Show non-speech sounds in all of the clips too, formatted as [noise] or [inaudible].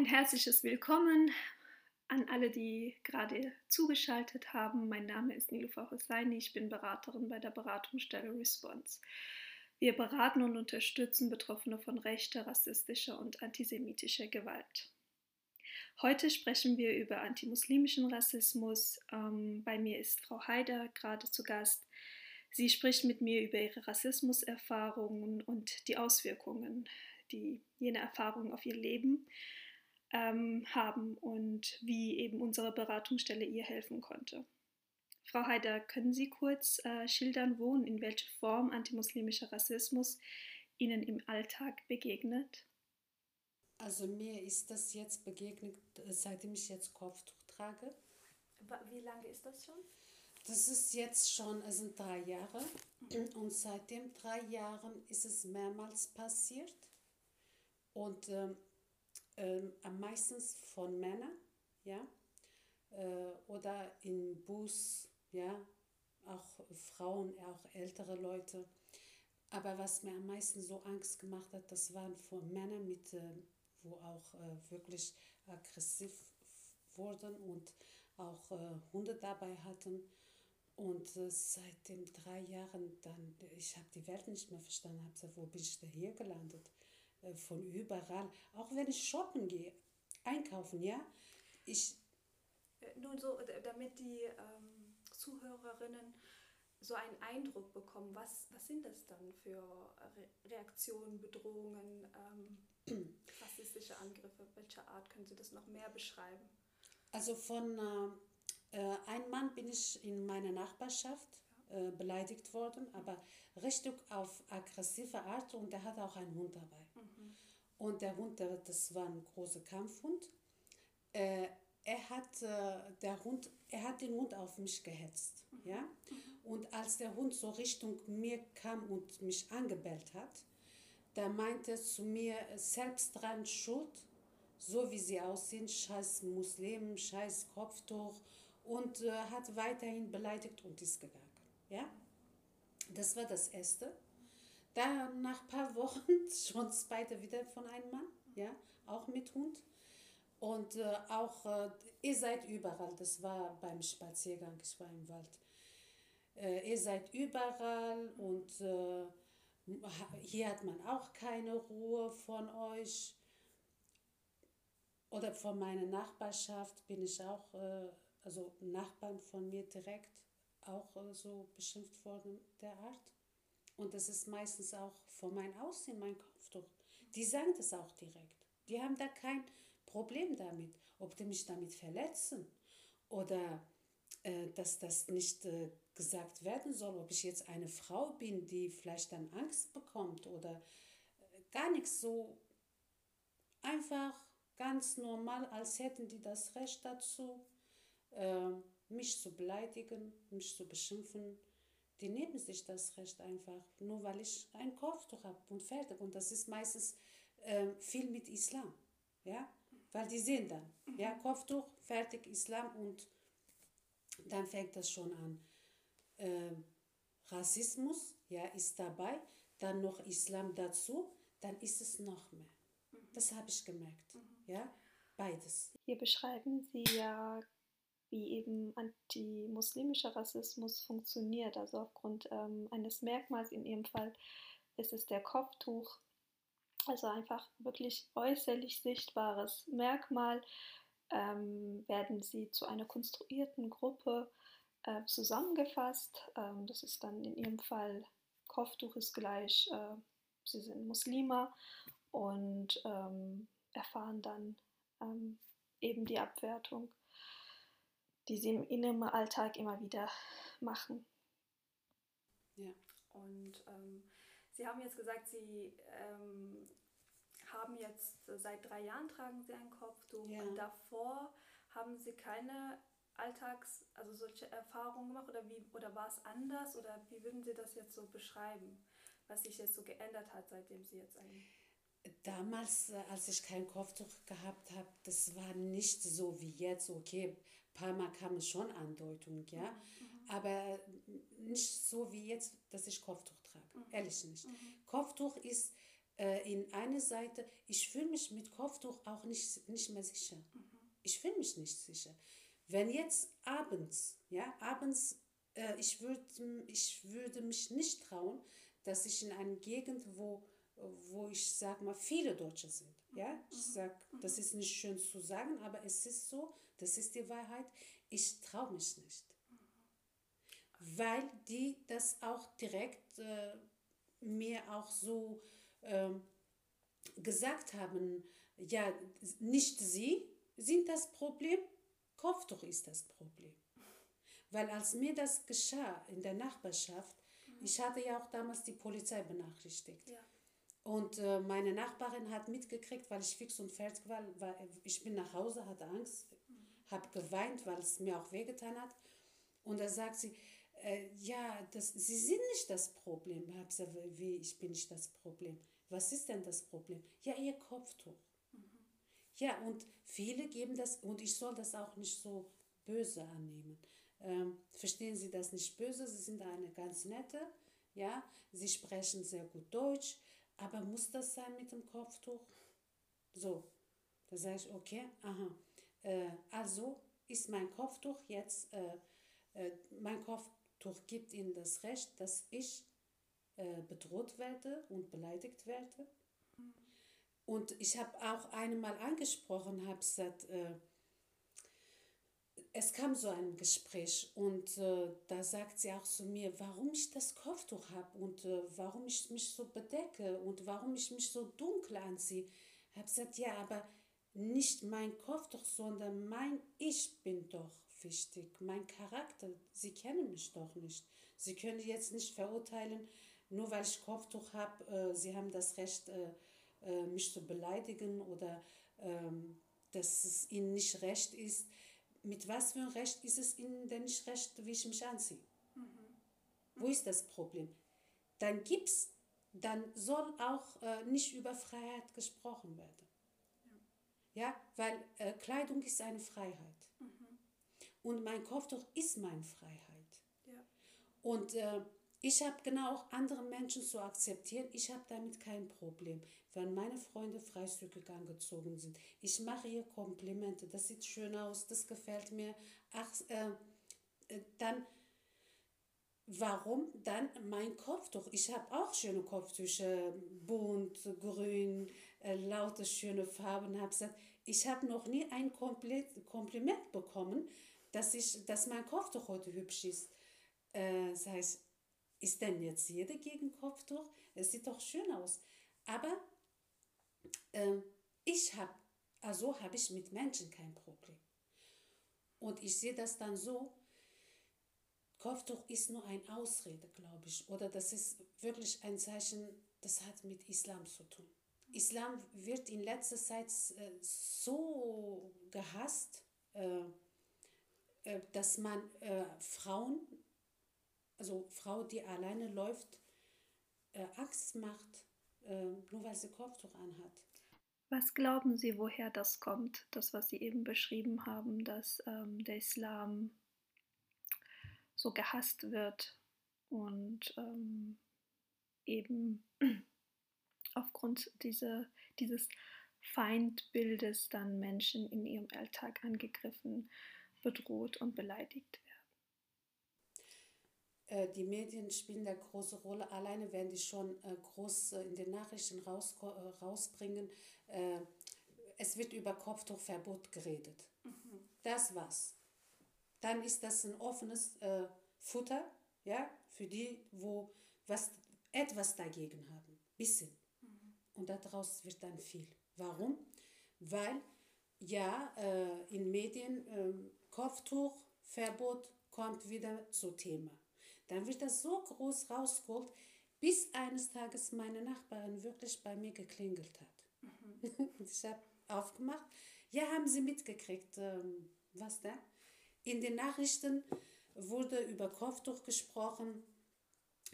Ein herzliches Willkommen an alle, die gerade zugeschaltet haben. Mein Name ist Nilufa Hosseini, ich bin Beraterin bei der Beratungsstelle Response. Wir beraten und unterstützen Betroffene von rechter, rassistischer und antisemitischer Gewalt. Heute sprechen wir über antimuslimischen Rassismus. Ähm, bei mir ist Frau Haider gerade zu Gast. Sie spricht mit mir über ihre Rassismuserfahrungen und die Auswirkungen, die jene Erfahrungen auf ihr Leben ähm, haben und wie eben unsere Beratungsstelle ihr helfen konnte. Frau Haider, können Sie kurz äh, schildern, wo und in welcher Form antimuslimischer Rassismus Ihnen im Alltag begegnet? Also mir ist das jetzt begegnet, seitdem ich jetzt Kopftuch trage. Wie lange ist das schon? Das ist jetzt schon, es sind drei Jahre. Mhm. Und seit den drei Jahren ist es mehrmals passiert. Und ähm, ähm, am meisten von Männern, ja, äh, oder im Bus, ja, auch Frauen, auch ältere Leute. Aber was mir am meisten so Angst gemacht hat, das waren von Männern mit, äh, wo auch äh, wirklich aggressiv wurden und auch äh, Hunde dabei hatten. Und äh, seit den drei Jahren dann, ich habe die Welt nicht mehr verstanden, habe gesagt, wo bin ich denn hier gelandet? Äh, von überall. Auch wenn ich shoppen gehe, einkaufen, ja. Ich. Äh, nun so, damit die ähm, Zuhörerinnen so einen Eindruck bekommen, was, was sind das dann für Re Reaktionen, Bedrohungen, ähm, [clears throat] rassistische Angriffe? Welcher Art können Sie das noch mehr beschreiben? Also von äh, äh einem Mann bin ich in meiner Nachbarschaft äh, beleidigt worden, aber richtig auf aggressive Art und der hatte auch einen Hund dabei. Und der Hund, der, das war ein großer Kampfhund. Äh, er hat äh, der Hund, er hat den Hund auf mich gehetzt, ja. Und als der Hund so Richtung mir kam und mich angebellt hat, da meinte er zu mir selbst dran schuld, so wie sie aussehen, scheiß Muslim, scheiß Kopftuch und äh, hat weiterhin beleidigt und ist gegangen. Ja? Das war das Erste. Dann nach ein paar Wochen [laughs] schon zweite wieder von einem Mann, ja, auch mit Hund. Und äh, auch, äh, ihr seid überall, das war beim Spaziergang, ich war im Wald. Äh, ihr seid überall und äh, hier hat man auch keine Ruhe von euch. Oder von meiner Nachbarschaft bin ich auch, äh, also Nachbarn von mir direkt auch äh, so beschimpft worden der Art. Und das ist meistens auch von meinem Aussehen, mein Kopftuch. Die sagen das auch direkt. Die haben da kein Problem damit, ob die mich damit verletzen oder äh, dass das nicht äh, gesagt werden soll, ob ich jetzt eine Frau bin, die vielleicht dann Angst bekommt oder äh, gar nichts so einfach ganz normal, als hätten die das Recht dazu. Äh, mich zu beleidigen, mich zu beschimpfen, die nehmen sich das Recht einfach, nur weil ich ein Kopftuch habe und fertig. Und das ist meistens äh, viel mit Islam, ja, weil die sehen dann, ja, Kopftuch, fertig, Islam und dann fängt das schon an. Äh, Rassismus, ja, ist dabei, dann noch Islam dazu, dann ist es noch mehr. Das habe ich gemerkt, ja, beides. Hier beschreiben Sie ja wie eben antimuslimischer Rassismus funktioniert. Also aufgrund ähm, eines Merkmals, in ihrem Fall ist es der Kopftuch, also einfach wirklich äußerlich sichtbares Merkmal, ähm, werden sie zu einer konstruierten Gruppe äh, zusammengefasst. Ähm, das ist dann in ihrem Fall, Kopftuch ist gleich, äh, sie sind Muslime und ähm, erfahren dann ähm, eben die Abwertung die sie im inneren Alltag immer wieder machen. Ja. Und ähm, Sie haben jetzt gesagt, Sie ähm, haben jetzt seit drei Jahren tragen Sie ein Kopftuch ja. und davor haben Sie keine Alltags, also solche Erfahrungen gemacht oder wie oder war es anders oder wie würden Sie das jetzt so beschreiben, was sich jetzt so geändert hat, seitdem Sie jetzt ein Damals, äh, als ich kein Kopftuch gehabt habe, das war nicht so wie jetzt. Okay, paar Mal kam es schon Andeutung, ja. Mhm. Aber nicht so wie jetzt, dass ich Kopftuch trage. Mhm. Ehrlich nicht. Mhm. Kopftuch ist äh, in eine Seite, ich fühle mich mit Kopftuch auch nicht, nicht mehr sicher. Mhm. Ich fühle mich nicht sicher. Wenn jetzt abends, ja, abends, äh, ich, würd, ich würde mich nicht trauen, dass ich in einer Gegend, wo, wo ich sage mal, viele Deutsche sind. Ja, ich mhm. sage, das ist nicht schön zu sagen, aber es ist so, das ist die Wahrheit. Ich traue mich nicht. Weil die das auch direkt äh, mir auch so äh, gesagt haben, ja, nicht sie sind das Problem, Kopftuch ist das Problem. Weil als mir das geschah in der Nachbarschaft, mhm. ich hatte ja auch damals die Polizei benachrichtigt. Ja. Und äh, meine Nachbarin hat mitgekriegt, weil ich fix und fertig war, war ich bin nach Hause, hatte Angst. Habe geweint, weil es mir auch wehgetan hat. Und da sagt sie, äh, ja, das, Sie sind nicht das Problem. Ich habe gesagt, wie, ich bin nicht das Problem. Was ist denn das Problem? Ja, Ihr Kopftuch. Mhm. Ja, und viele geben das, und ich soll das auch nicht so böse annehmen. Ähm, verstehen Sie das nicht böse? Sie sind eine ganz nette, ja, Sie sprechen sehr gut Deutsch, aber muss das sein mit dem Kopftuch? So, da sage ich, okay, aha. Äh, also ist mein Kopftuch jetzt, äh, äh, mein Kopftuch gibt Ihnen das Recht, dass ich äh, bedroht werde und beleidigt werde. Und ich habe auch einmal angesprochen, habe gesagt, äh, es kam so ein Gespräch und äh, da sagt sie auch zu mir, warum ich das Kopftuch habe und äh, warum ich mich so bedecke und warum ich mich so dunkel anziehe. Ich habe gesagt, ja, aber nicht mein Kopftuch, sondern mein Ich bin doch wichtig, mein Charakter. Sie kennen mich doch nicht. Sie können jetzt nicht verurteilen, nur weil ich Kopftuch habe, äh, Sie haben das Recht, äh, äh, mich zu beleidigen oder ähm, dass es Ihnen nicht recht ist mit was für ein Recht ist es Ihnen denn nicht recht, wie ich mich anziehe? Mhm. Wo ist das Problem? Dann gibt's, dann soll auch äh, nicht über Freiheit gesprochen werden. Ja, weil äh, Kleidung ist eine Freiheit. Mhm. Und mein Kopftuch ist meine Freiheit. Ja. Und äh, ich habe genau auch andere Menschen zu akzeptieren. Ich habe damit kein Problem, wenn meine Freunde freizügig angezogen sind. Ich mache ihr Komplimente. Das sieht schön aus, das gefällt mir. Ach, äh, äh, dann, warum dann mein Kopftuch? Ich habe auch schöne Kopftücher, bunt, grün, äh, laute, schöne Farben. Hab gesagt, ich habe noch nie ein Kompliment bekommen, dass, ich, dass mein Kopftuch heute hübsch ist. Äh, das heißt, ist denn jetzt jeder gegen Kopftuch? Es sieht doch schön aus. Aber äh, ich habe, also habe ich mit Menschen kein Problem. Und ich sehe das dann so, Kopftuch ist nur eine Ausrede, glaube ich. Oder das ist wirklich ein Zeichen, das hat mit Islam zu tun. Islam wird in letzter Zeit äh, so gehasst, äh, äh, dass man Frauen also Frau, die alleine läuft, Angst macht, nur weil sie Kopftuch anhat. Was glauben Sie, woher das kommt, das, was Sie eben beschrieben haben, dass ähm, der Islam so gehasst wird und ähm, eben aufgrund dieser, dieses Feindbildes dann Menschen in ihrem Alltag angegriffen, bedroht und beleidigt werden? Äh, die Medien spielen da große Rolle. Alleine werden die schon äh, groß äh, in den Nachrichten raus, rausbringen. es wird über Kopftuchverbot geredet. Mhm. Das war's. Dann ist das ein offenes Futter ja, für die, wo was, etwas dagegen haben. Bisschen. Und daraus wird dann viel. Warum? Weil ja in Medien Kopftuchverbot kommt wieder zu Thema. Dann wird das so groß rausgeholt, bis eines Tages meine Nachbarin wirklich bei mir geklingelt hat. Mhm. [laughs] ich habe aufgemacht. Ja, haben Sie mitgekriegt, ähm, was da? In den Nachrichten wurde über Kopftuch gesprochen.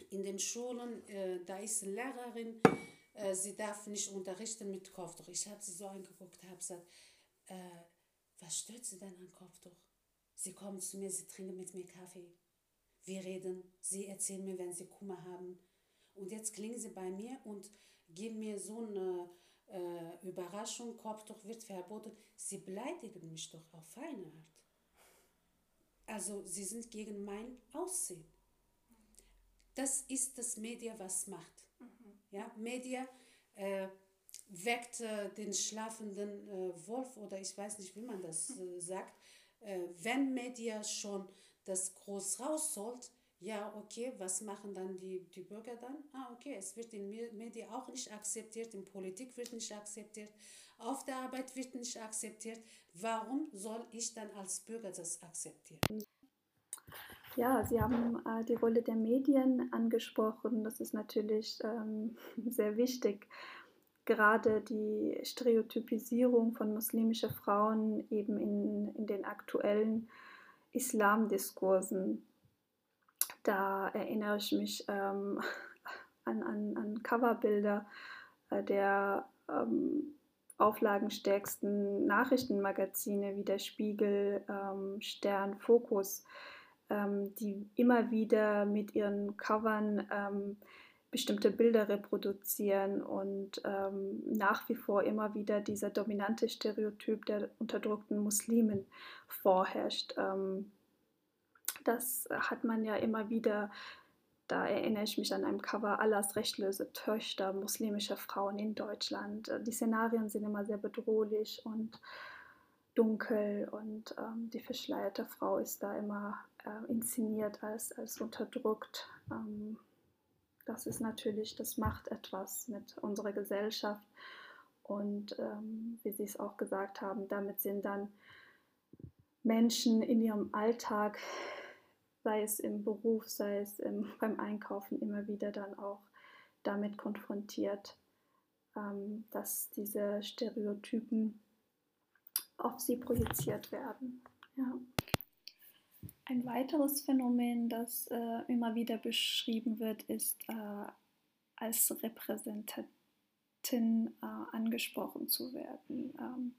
In den Schulen, äh, da ist eine Lehrerin, äh, sie darf nicht unterrichten mit Kopftuch. Ich habe sie so angeguckt, habe gesagt, äh, was stört Sie denn an Kopftuch? Sie kommen zu mir, sie trinken mit mir Kaffee. Wir reden, sie erzählen mir, wenn sie Kummer haben. Und jetzt klingen sie bei mir und gib mir so eine äh, Überraschung, Kopftuch wird verboten. Sie beleidigen mich doch auf feine Art. Also sie sind gegen mein Aussehen. Das ist das Media, was macht. Ja, Media äh, weckt äh, den schlafenden äh, Wolf oder ich weiß nicht, wie man das äh, sagt. Äh, wenn Media schon das groß rausholt, ja, okay, was machen dann die, die Bürger dann? Ah, okay, es wird in Medien auch nicht akzeptiert, in Politik wird nicht akzeptiert, auf der Arbeit wird nicht akzeptiert. Warum soll ich dann als Bürger das akzeptieren? Ja, Sie haben äh, die Rolle der Medien angesprochen. Das ist natürlich ähm, [laughs] sehr wichtig. Gerade die Stereotypisierung von muslimischen Frauen eben in, in den aktuellen Islamdiskursen da erinnere ich mich ähm, [laughs] an, an, an Coverbilder äh, der ähm, auflagenstärksten Nachrichtenmagazine wie der Spiegel, ähm, Stern, Fokus, ähm, die immer wieder mit ihren Covern ähm, bestimmte Bilder reproduzieren und ähm, nach wie vor immer wieder dieser dominante Stereotyp der unterdrückten Muslimen vorherrscht. Ähm, das hat man ja immer wieder. Da erinnere ich mich an einem Cover Allahs rechtlose Töchter muslimischer Frauen in Deutschland. Die Szenarien sind immer sehr bedrohlich und dunkel und ähm, die verschleierte Frau ist da immer äh, inszeniert als, als unterdrückt. Ähm, das ist natürlich, das macht etwas mit unserer Gesellschaft. Und ähm, wie Sie es auch gesagt haben, damit sind dann Menschen in ihrem Alltag sei es im Beruf, sei es im, [laughs] beim Einkaufen, immer wieder dann auch damit konfrontiert, ähm, dass diese Stereotypen auf sie projiziert werden. Ja. Ein weiteres Phänomen, das äh, immer wieder beschrieben wird, ist äh, als Repräsentantin äh, angesprochen zu werden. Ähm,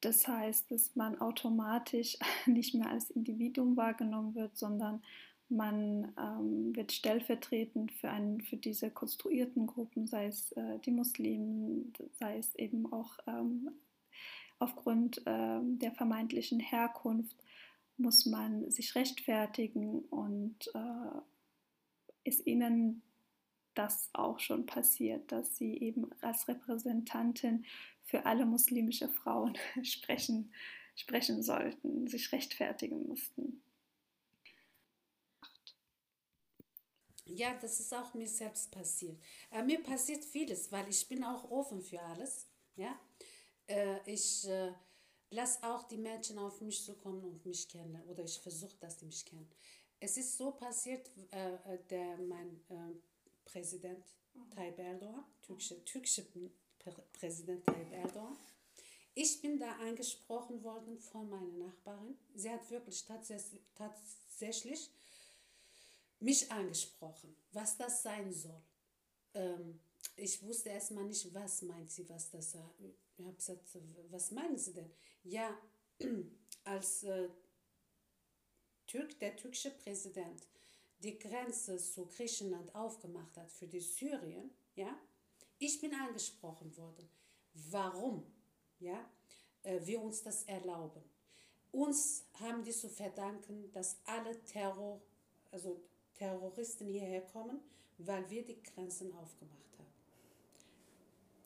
das heißt, dass man automatisch [laughs] nicht mehr als Individuum wahrgenommen wird, sondern man ähm, wird stellvertretend für, einen, für diese konstruierten Gruppen, sei es äh, die Muslimen, sei es eben auch ähm, aufgrund äh, der vermeintlichen Herkunft, muss man sich rechtfertigen und äh, ist ihnen das auch schon passiert, dass sie eben als Repräsentantin für alle muslimische Frauen [laughs] sprechen, sprechen sollten, sich rechtfertigen mussten. Ja, das ist auch mir selbst passiert. Äh, mir passiert vieles, weil ich bin auch offen für alles. Ja? Äh, ich lasse auch die Menschen auf mich zukommen und mich kennen. Oder ich versuche, dass sie mich kennen. Es ist so passiert, äh, äh der, mein äh, Präsident Tayyip Erdogan, türkische, türkische Präsident Tayyip Erdogan. Ich bin da angesprochen worden von meiner Nachbarin. Sie hat wirklich tatsächlich mich angesprochen, was das sein soll. Ähm, ich wusste erstmal nicht, was meint sie, was das ist. Ich habe gesagt, was meinen Sie denn? Ja, [clears throat] als äh, Türk, der türkische Präsident die Grenze zu Griechenland aufgemacht hat für die Syrien, ja, ich bin angesprochen worden, warum ja, äh, wir uns das erlauben. Uns haben die zu verdanken, dass alle Terror, also Terroristen hierher kommen, weil wir die Grenzen aufgemacht haben.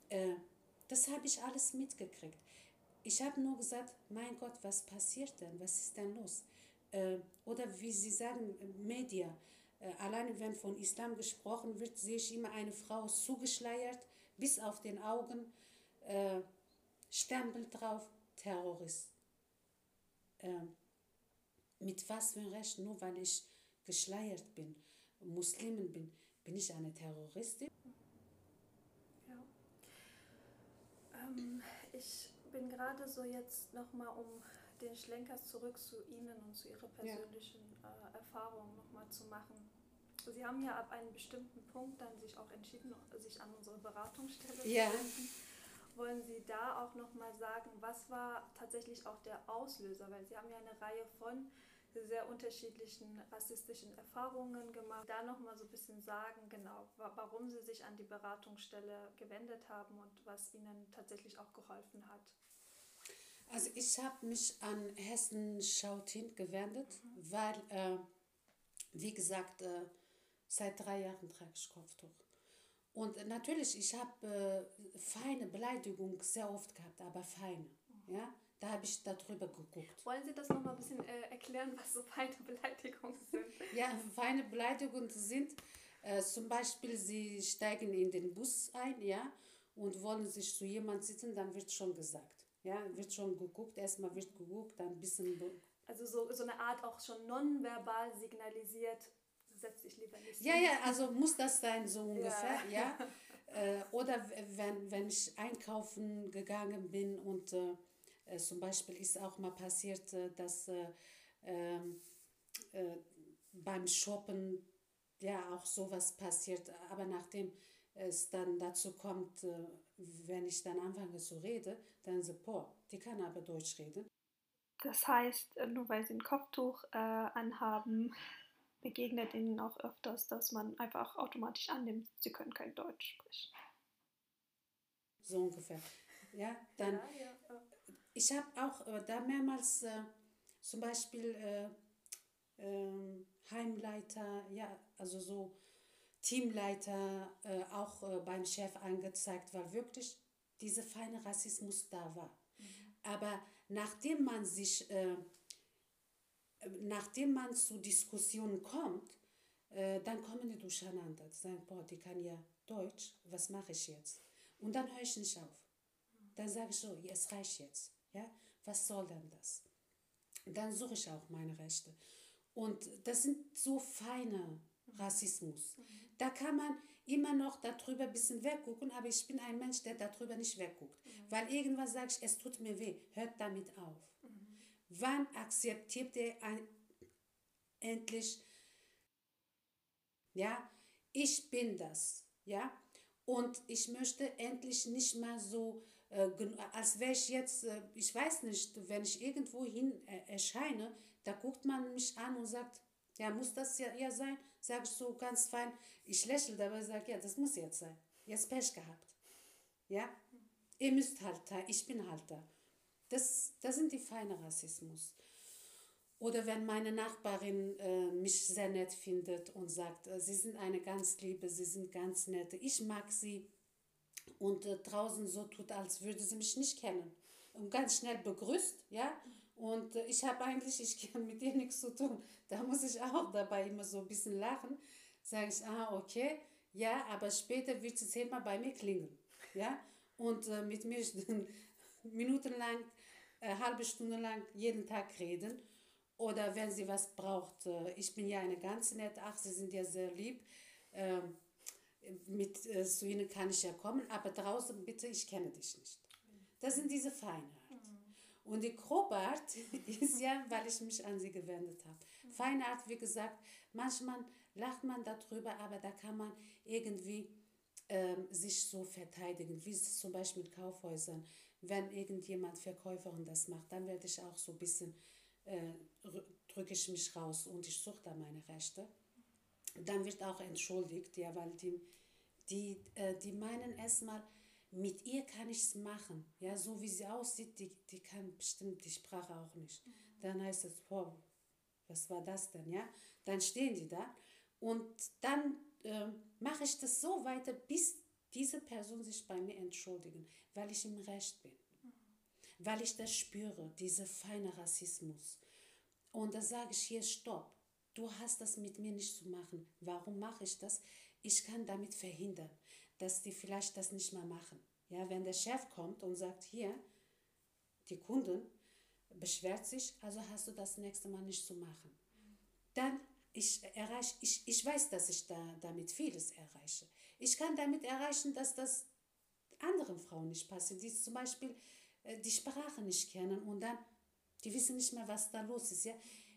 Äh, das habe ich alles mitgekriegt. Ich habe nur gesagt, mein Gott, was passiert denn? Was ist denn los? Äh, oder wie Sie sagen, Media. Äh, alleine wenn von Islam gesprochen wird, sehe ich immer eine Frau zugeschleiert, bis auf den Augen, äh, Stempel drauf, Terrorist. Äh, mit was für ein Recht, nur weil ich geschleiert bin, Muslimin bin, bin ich eine Terroristin? Ja. Ähm, ich bin gerade so jetzt nochmal, um den Schlenker zurück zu Ihnen und zu Ihrer persönlichen ja. äh, Erfahrung nochmal zu machen. Sie haben ja ab einem bestimmten Punkt dann sich auch entschieden, sich an unsere Beratungsstelle ja. zu wenden. Wollen Sie da auch nochmal sagen, was war tatsächlich auch der Auslöser? Weil Sie haben ja eine Reihe von sehr unterschiedlichen rassistischen Erfahrungen gemacht. Da nochmal so ein bisschen sagen, genau, warum Sie sich an die Beratungsstelle gewendet haben und was Ihnen tatsächlich auch geholfen hat. Also ich habe mich an Hessen Schaut hin gewendet, mhm. weil, äh, wie gesagt, äh, seit drei Jahren trage ich Kopftuch. Und natürlich, ich habe äh, feine Beleidigung sehr oft gehabt, aber feine. Mhm. Ja? Da habe ich darüber geguckt. Wollen Sie das noch mal ein bisschen äh, erklären, was so feine Beleidigungen sind? ja, feine Beleidigungen sind äh, zum Beispiel, Sie steigen in den Bus ein, ja, und wollen sich zu jemand sitzen, dann wird schon gesagt. Ja, wird schon geguckt, erstmal wird geguckt, dann ein bisschen. Also so, so eine Art auch schon nonverbal signalisiert, setz dich lieber nicht. Ja, ja, also muss das sein, so ungefähr, ja. ja. [laughs] Äh, oder wenn, wenn ich einkaufen gegangen bin und äh, zum Beispiel ist auch mal passiert, äh, dass äh, ähm, äh, beim Shoppen ja auch sowas passiert, aber nachdem es dann dazu kommt, wenn ich dann anfange zu reden, dann so, boah, die kann aber Deutsch reden. Das heißt, nur weil sie ein Kopftuch äh, anhaben, [laughs] begegnet ihnen auch öfters, dass man einfach automatisch annimmt, sie können kein Deutsch sprechen. So ungefähr. Ja, dann. Ja, ja. Ich habe auch äh, da mehrmals äh, zum Beispiel äh, ähm, Heimleiter, ja, also so Teamleiter äh, auch äh, beim Chef angezeigt, weil wirklich dieser feine Rassismus da war. Mhm. Aber nachdem man sich, äh, nachdem man zu Diskussionen kommt, dann kommen die durcheinander. Die sagen, boah, die kann ja Deutsch, was mache ich jetzt? Und dann höre ich nicht auf. Dann sage ich so, es reicht jetzt. Ja? Was soll denn das? Dann suche ich auch meine Rechte. Und das sind so feine Rassismus. Mhm. Da kann man immer noch darüber ein bisschen weggucken, aber ich bin ein Mensch, der darüber nicht wegguckt. Mhm. Weil irgendwas sage ich, es tut mir weh, hört damit auf. Mhm. Wann akzeptiert ihr ein, endlich, ja, ich bin das, ja, und ich möchte endlich nicht mehr so, als wäre ich jetzt, äh, ich weiß nicht, wenn ich irgendwo hin äh, erscheine, da guckt man mich an und sagt, ja, muss das ja, ja sein? Sag ich so ganz fein. Ich lächle dabei und sage, ja, das muss jetzt sein. Jetzt Pech gehabt. Ja? Ihr müsst halt da, ich bin halt da. Das, das sind die feine Rassismus. Oder wenn meine Nachbarin äh, mich sehr nett findet und sagt, äh, sie sind eine ganz liebe, sie sind ganz nette, ich mag sie und äh, draußen so tut, als würde sie mich nicht kennen und ganz schnell begrüßt, ja, und äh, ich habe eigentlich, ich kann mit ihr nichts zu tun. Da muss ich auch dabei immer so ein bisschen lachen. Sage ich, ah, okay, ja, aber später wird sie zehnmal bei mir klingeln. Ja? Und äh, mit mir [laughs] minutenlang, äh, halbe Stunde lang jeden Tag reden. Oder wenn sie was braucht, äh, ich bin ja eine ganz nette, ach, sie sind ja sehr lieb. Ähm, mit äh, zu ihnen kann ich ja kommen, aber draußen bitte, ich kenne dich nicht. Das sind diese Feinheiten. Und die Grobart [laughs] ist ja, weil ich mich an sie gewendet habe. Feinart, wie gesagt, manchmal lacht man darüber, aber da kann man irgendwie ähm, sich so verteidigen, wie es zum Beispiel mit Kaufhäusern. Wenn irgendjemand Verkäuferin das macht, dann werde ich auch so ein bisschen, äh, drücke ich mich raus und ich suche da meine Rechte. Dann wird auch entschuldigt, ja, weil die, die, äh, die meinen erstmal, mit ihr kann ich es machen. Ja, so wie sie aussieht, die, die kann bestimmt die Sprache auch nicht. Mhm. Dann heißt es, boah, was war das denn? Ja, dann stehen die da und dann äh, mache ich das so weiter, bis diese Person sich bei mir entschuldigen, weil ich im Recht bin. Mhm. Weil ich das spüre, diese feine Rassismus. Und da sage ich hier, stopp, du hast das mit mir nicht zu machen. Warum mache ich das? Ich kann damit verhindern dass die vielleicht das nicht mehr machen. Ja, wenn der Chef kommt und sagt, hier, die Kunden beschwert sich, also hast du das nächste Mal nicht zu machen. Dann, ich, erreich, ich, ich weiß, dass ich da, damit vieles erreiche. Ich kann damit erreichen, dass das anderen Frauen nicht passiert, die zum Beispiel äh, die Sprache nicht kennen und dann, die wissen nicht mehr, was da los ist. Ja?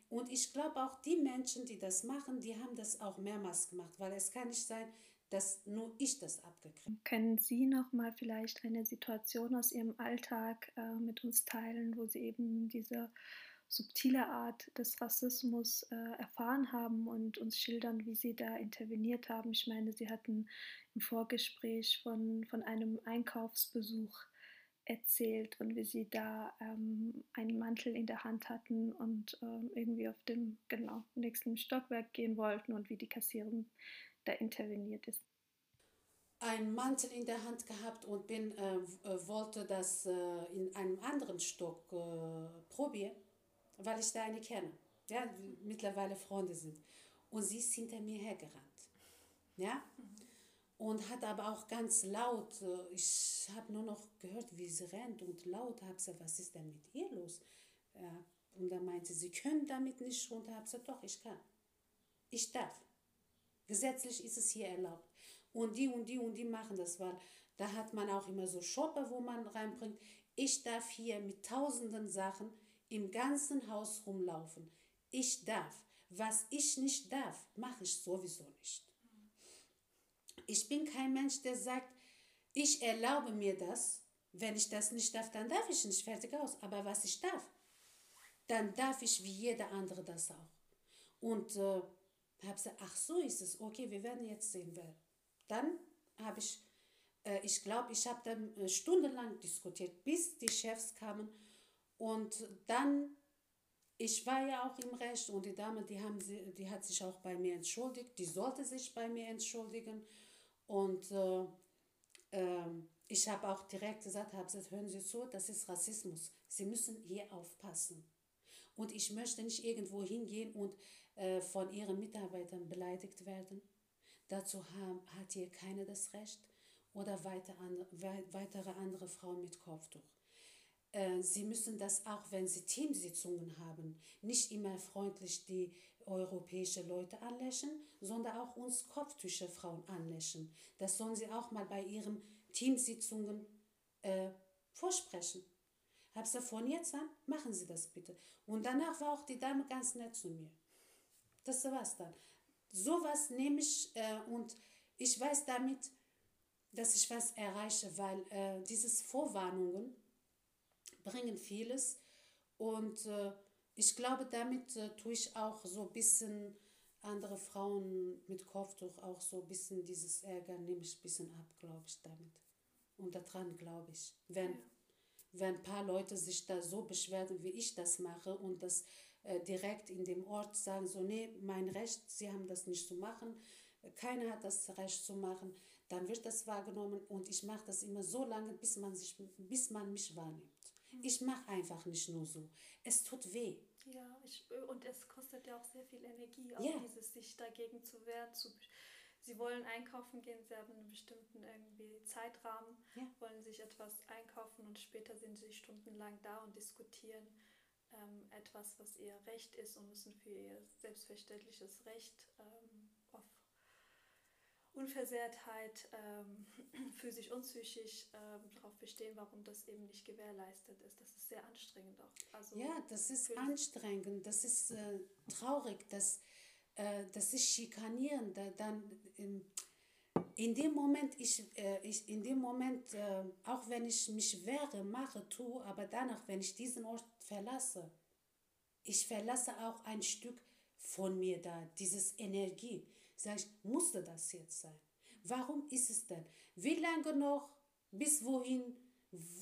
Und ich glaube auch, die Menschen, die das machen, die haben das auch mehrmals gemacht, weil es kann nicht sein, dass nur ich das abgekriegt Können Sie noch mal vielleicht eine Situation aus Ihrem Alltag äh, mit uns teilen, wo Sie eben diese subtile Art des Rassismus äh, erfahren haben und uns schildern, wie sie da interveniert haben. Ich meine, sie hatten im Vorgespräch von, von einem Einkaufsbesuch erzählt und wie sie da ähm, einen Mantel in der Hand hatten und ähm, irgendwie auf dem genau, nächsten Stockwerk gehen wollten und wie die Kassiererin da interveniert ist. Ein Mantel in der Hand gehabt und bin, äh, äh wollte das äh, in einem anderen Stock äh, probieren, weil ich da eine kenne, ja, mittlerweile Freunde sind. Und sie ist hinter mir hergerannt. Ja? Mhm und hat aber auch ganz laut, ich habe nur noch gehört, wie sie rennt und laut habe gesagt, was ist denn mit ihr los? Und dann meinte sie, sie können damit nicht runter. Habe gesagt, doch, ich kann. Ich darf. Gesetzlich ist es hier erlaubt. Und die und die und die machen das, weil da hat man auch immer so Shopper, wo man reinbringt. Ich darf hier mit tausenden Sachen im ganzen Haus rumlaufen. Ich darf. Was ich nicht darf, mache ich sowieso nicht. Ich bin kein Mensch, der sagt, ich erlaube mir das. Wenn ich das nicht darf, dann darf ich nicht. Fertig aus. Aber was ich darf, dann darf ich wie jeder andere das auch. Und äh, habe gesagt, ach so ist es. Okay, wir werden jetzt sehen, wer. Dann habe ich, äh, ich glaube, ich habe dann äh, stundenlang diskutiert, bis die Chefs kamen. Und dann, ich war ja auch im Recht und die Dame, die, haben sie, die hat sich auch bei mir entschuldigt, die sollte sich bei mir entschuldigen. Und äh, äh, ich habe auch direkt gesagt, habe gesagt, hören Sie zu, das ist Rassismus. Sie müssen hier aufpassen. Und ich möchte nicht irgendwo hingehen und äh, von Ihren Mitarbeitern beleidigt werden. Dazu haben, hat hier keiner das Recht oder weiter andere, weitere andere Frauen mit Kopftuch. Äh, Sie müssen das auch, wenn Sie Teamsitzungen haben, nicht immer freundlich die europäische Leute anlächeln, sondern auch uns Kopftücher Frauen anlächeln. Das sollen sie auch mal bei ihren Teamsitzungen äh, vorsprechen. Hab's ja von jetzt an, machen Sie das bitte. Und danach war auch die Dame ganz nett zu mir. Das war's dann. Sowas nehme ich äh, und ich weiß damit, dass ich was erreiche, weil äh, dieses Vorwarnungen bringen vieles und äh, ich glaube, damit äh, tue ich auch so ein bisschen andere Frauen mit Kopftuch auch so ein bisschen dieses Ärger nehme ich ein bisschen ab, glaube ich, damit. Und daran glaube ich. Wenn, ja. wenn ein paar Leute sich da so beschweren, wie ich das mache und das äh, direkt in dem Ort sagen, so, nee, mein Recht, sie haben das nicht zu machen, keiner hat das Recht zu machen, dann wird das wahrgenommen und ich mache das immer so lange, bis man, sich, bis man mich wahrnimmt. Mhm. Ich mache einfach nicht nur so. Es tut weh. Ja, ich, und es kostet ja auch sehr viel Energie, auch ja. dieses sich dagegen zu wehren. Zu, sie wollen einkaufen gehen, sie haben einen bestimmten irgendwie Zeitrahmen, ja. wollen sich etwas einkaufen und später sind sie stundenlang da und diskutieren ähm, etwas, was ihr Recht ist und müssen für ihr selbstverständliches Recht ähm, Unversehrtheit ähm, [clears throat] physisch und psychisch ähm, darauf bestehen, warum das eben nicht gewährleistet ist. Das ist sehr anstrengend auch. Also ja, das ist anstrengend, das ist äh, traurig, dass äh, das ist schikanierend. Dann in, in dem Moment, ich, äh, ich, in dem Moment, äh, auch wenn ich mich wehre, mache, tue, aber danach, wenn ich diesen Ort verlasse, ich verlasse auch ein Stück von mir da, dieses Energie. Sag ich, musste das jetzt sein? Warum ist es denn? Wie lange noch? Bis wohin?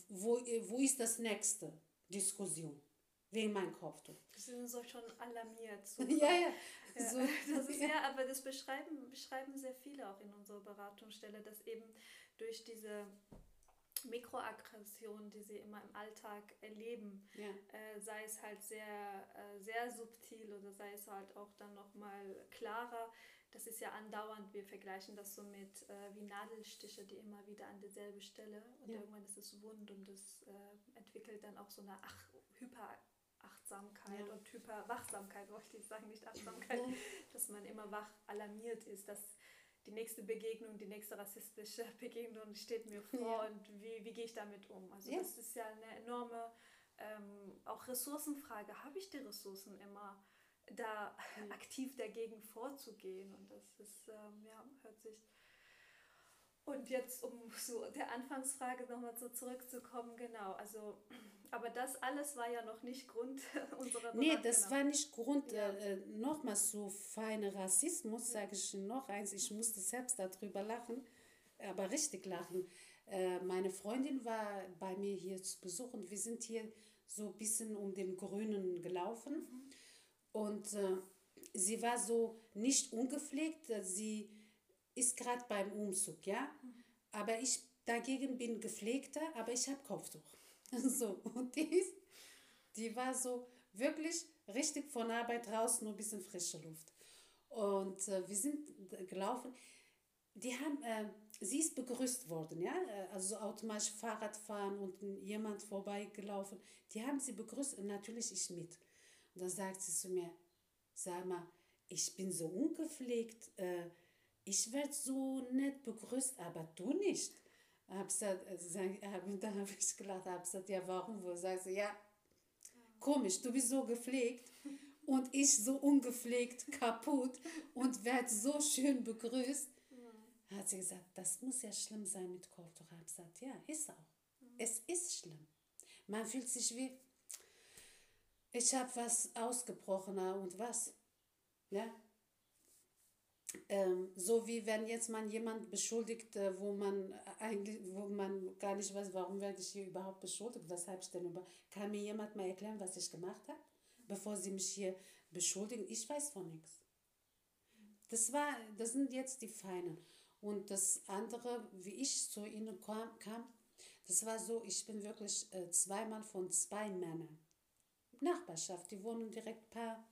Wo, wo ist das nächste Diskussion? Wegen meinem Kopftuch. Sie sind so schon alarmiert. So. [laughs] ja, ja. ja. So. [laughs] Das ist, ja, aber das beschreiben, beschreiben sehr viele auch in unserer Beratungsstelle, dass eben durch diese Mikroaggressionen, die sie immer im Alltag erleben, ja. äh, sei es halt sehr, äh, sehr subtil oder sei es halt auch dann nochmal klarer, das ist ja andauernd, wir vergleichen das so mit äh, wie Nadelstiche, die immer wieder an dieselbe Stelle und ja. irgendwann ist es wund und es äh, entwickelt dann auch so eine Ach Hyperachtsamkeit ja. und Hyperwachsamkeit, wollte ich sagen, nicht Achtsamkeit, ja. dass man immer wach alarmiert ist, dass die nächste Begegnung, die nächste rassistische [laughs] Begegnung steht mir vor und wie, wie gehe ich damit um? Also das ist ja eine enorme ähm, auch Ressourcenfrage. Habe ich die Ressourcen immer? Da mhm. aktiv dagegen vorzugehen. Und das ist, ähm, ja, hört sich Und jetzt, um zu der Anfangsfrage nochmal so zurückzukommen, genau, also, aber das alles war ja noch nicht Grund [laughs] unserer Beratung. Nee, das genau. war nicht Grund, ja. äh, nochmal so feine Rassismus, sage ich noch eins, ich musste selbst darüber lachen, aber richtig lachen. Äh, meine Freundin war bei mir hier zu Besuch und wir sind hier so ein bisschen um den Grünen gelaufen. Mhm. Und äh, sie war so nicht ungepflegt, sie ist gerade beim Umzug, ja. Mhm. Aber ich dagegen bin gepflegter, aber ich habe Kopftuch. [laughs] so, und die, ist, die war so wirklich richtig von Arbeit raus, nur ein bisschen frische Luft. Und äh, wir sind gelaufen. Die haben, äh, sie ist begrüßt worden, ja, äh, also automatisch Fahrrad fahren und jemand vorbeigelaufen. Die haben sie begrüßt und natürlich ich mit. Und dann sagt sie zu mir, sag mal, ich bin so ungepflegt, äh, ich werde so nett begrüßt, aber du nicht. Hab gesagt, [laughs] dann habe ich gelacht, habe gesagt, ja warum? Wo sagst du, ja, komisch, du bist so gepflegt und ich so ungepflegt kaputt und werde so schön begrüßt. Hat sie gesagt, das muss ja schlimm sein mit Kopftuch. Ich habe gesagt, ja, ist auch. Es ist schlimm. Man fühlt sich wie, ich habe was ausgebrochener und was. Ja? Ähm, so wie wenn jetzt man jemand beschuldigt, äh, wo man eigentlich, wo man gar nicht weiß, warum werde ich hier überhaupt beschuldigt, weshalb ich denn über, kann mir jemand mal erklären, was ich gemacht habe, bevor sie mich hier beschuldigen? Ich weiß von nichts. Das war, das sind jetzt die Feinen. Und das andere, wie ich zu ihnen kam, kam das war so, ich bin wirklich äh, zweimal von zwei Männern. Nachbarschaft, die wohnen direkt paar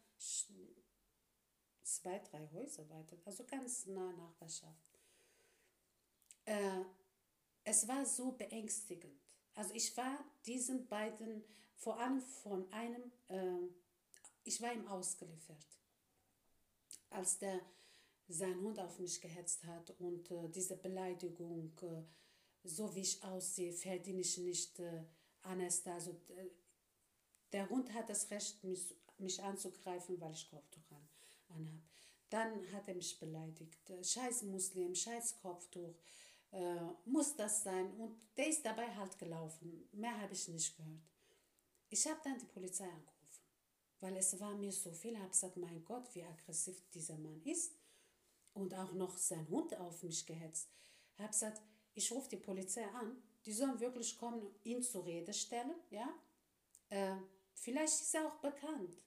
zwei, drei Häuser weiter, also ganz nah Nachbarschaft. Äh, es war so beängstigend. Also ich war diesen beiden, vor allem von einem, äh, ich war ihm ausgeliefert. Als der sein Hund auf mich gehetzt hat und äh, diese Beleidigung, äh, so wie ich aussehe, verdiene ich nicht äh, Anäste. Also der Hund hat das Recht, mich, mich anzugreifen, weil ich Kopftuch an, anhabe. Dann hat er mich beleidigt. Äh, scheiß Muslim, scheiß Kopftuch. Äh, muss das sein? Und der ist dabei halt gelaufen. Mehr habe ich nicht gehört. Ich habe dann die Polizei angerufen, weil es war mir so viel. Ich habe gesagt, mein Gott, wie aggressiv dieser Mann ist. Und auch noch sein Hund auf mich gehetzt. Ich habe gesagt, ich rufe die Polizei an. Die sollen wirklich kommen, ihn zur Rede stellen. Ja? Äh, vielleicht ist er auch bekannt.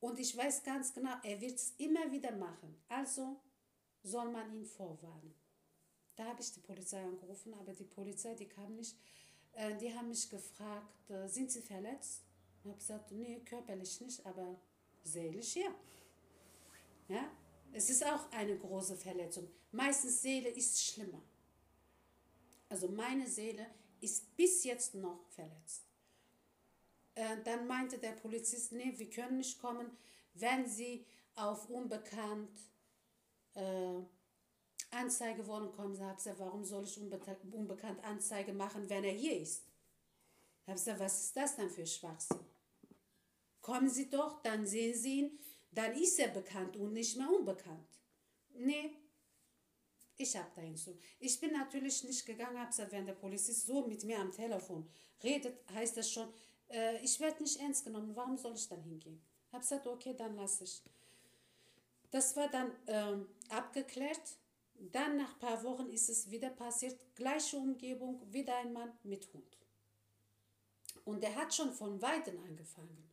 Und ich weiß ganz genau, er wird es immer wieder machen. Also soll man ihn vorwarnen. Da habe ich die Polizei angerufen, aber die Polizei, die kam nicht. Äh, die haben mich gefragt, äh, sind Sie verletzt? Ich habe gesagt, nee, körperlich nicht, aber seelisch ja. Ja, es ist auch eine große Verletzung. Meistens Seele ist schlimmer. Also meine Seele ist bis jetzt noch verletzt. Äh, dann meinte der Polizist, nee, wir können nicht kommen, wenn Sie auf unbekannt äh, Anzeige wollen kommen. Habe gesagt, warum soll ich unbe unbekannt Anzeige machen, wenn er hier ist? Habe gesagt, was ist das dann für Schwachsinn? Kommen Sie doch, dann sehen Sie ihn, dann ist er bekannt und nicht mehr unbekannt. Nee, ich habe da hinzu. Ich bin natürlich nicht gegangen, habe gesagt, wenn der Polizist so mit mir am Telefon redet, heißt das schon, äh, ich werde nicht ernst genommen, warum soll ich dann hingehen? Habe gesagt, okay, dann lasse ich. Das war dann ähm, abgeklärt. Dann nach ein paar Wochen ist es wieder passiert, gleiche Umgebung, wieder ein Mann mit Hund. Und der hat schon von Weitem angefangen.